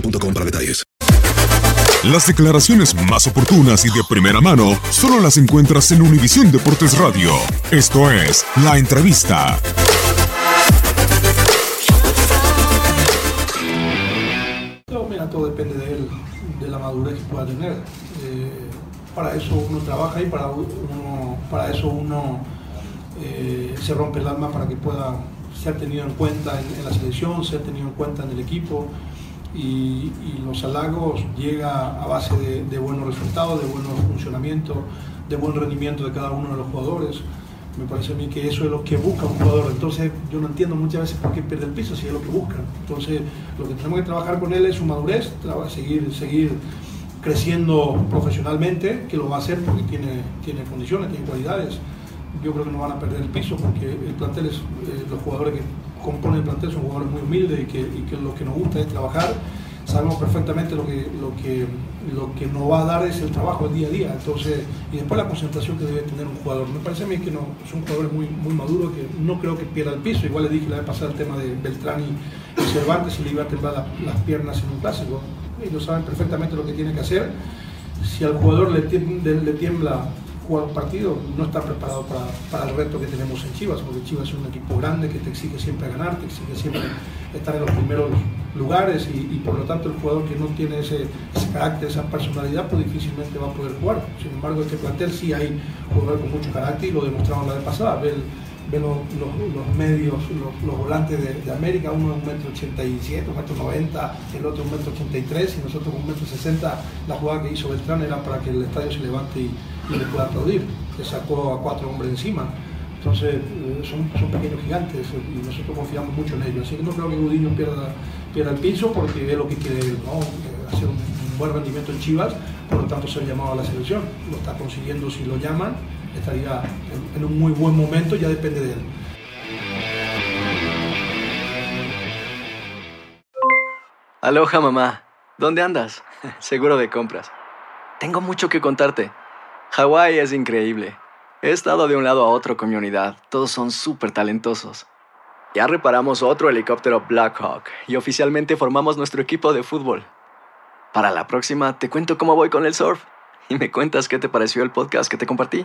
boostmobile.com para detalles. Las declaraciones más oportunas y de primera mano solo las encuentras en Univisión Deportes Radio. Esto es La Entrevista. Todo depende de él, de la madurez que pueda tener. Eh, para eso uno trabaja y para eso uno eh, se rompe el alma para que pueda ser tenido en cuenta en, en la selección, ser tenido en cuenta en el equipo. Y, los halagos llega a base de, buenos resultados, de buenos funcionamientos, de buen rendimiento de cada uno de los jugadores. Me parece a mí que eso es lo que busca un jugador. Entonces yo no entiendo muchas veces por qué pierde el piso si es lo que busca. Entonces lo que tenemos que trabajar con él es su madurez, seguir creciendo profesionalmente, que lo va a hacer porque tiene, tiene condiciones, tiene cualidades. Yo creo que no van a perder el piso porque el plantel es, eh, los jugadores que componen el plantel son jugadores muy humildes y que, lo que nos gusta es trabajar. Sabemos perfectamente lo que, lo, que, lo que nos va a dar es el trabajo el día a día. Entonces, y después la concentración que debe tener un jugador. Me parece a mí que no, son jugadores muy, maduros que no creo que pierda el piso. Igual le dije la vez pasada el tema de Beltrán y, Cervantes y le iba a temblar la- las piernas en un clásico. Ellos saben perfectamente lo que tienen que hacer. Si al jugador le tiembla jugar un partido, no está preparado para, el reto que tenemos en Chivas, porque Chivas es un equipo grande que te exige siempre ganar, te exige siempre estar en los primeros lugares y, por lo tanto el jugador que no tiene ese, carácter, esa personalidad, pues difícilmente va a poder jugar. Sin embargo, este plantel sí hay jugadores con mucho carácter y lo demostramos la vez pasada. Ve los, los- medios, los, volantes de, de América, uno es un metro ochenta y siete, un metro noventa, el otro un metro ochenta y tres y nosotros un metro sesenta. La jugada que hizo Beltrán era para que el estadio se levante y, le pueda aplaudir. Le sacó a cuatro hombres encima. Entonces, eh, son, son pequeños gigantes y nosotros confiamos mucho en ellos. Así que no creo que Gudiño pierda, pierda el piso porque es lo que quiere ¿no? Eh, hacer un, un buen rendimiento en Chivas, por lo tanto ser llamado a la selección. Lo está consiguiendo si lo llaman, estaría en, un muy buen momento, ya depende de él. Aloha mamá, ¿dónde andas? Seguro de compras. Tengo mucho que contarte. Hawái es increíble. He estado de un lado a otro con mi unidad. Todos son súper talentosos. Ya reparamos otro helicóptero Blackhawk y oficialmente formamos nuestro equipo de fútbol. Para la próxima te cuento cómo voy con el surf y me cuentas qué te pareció el podcast que te compartí,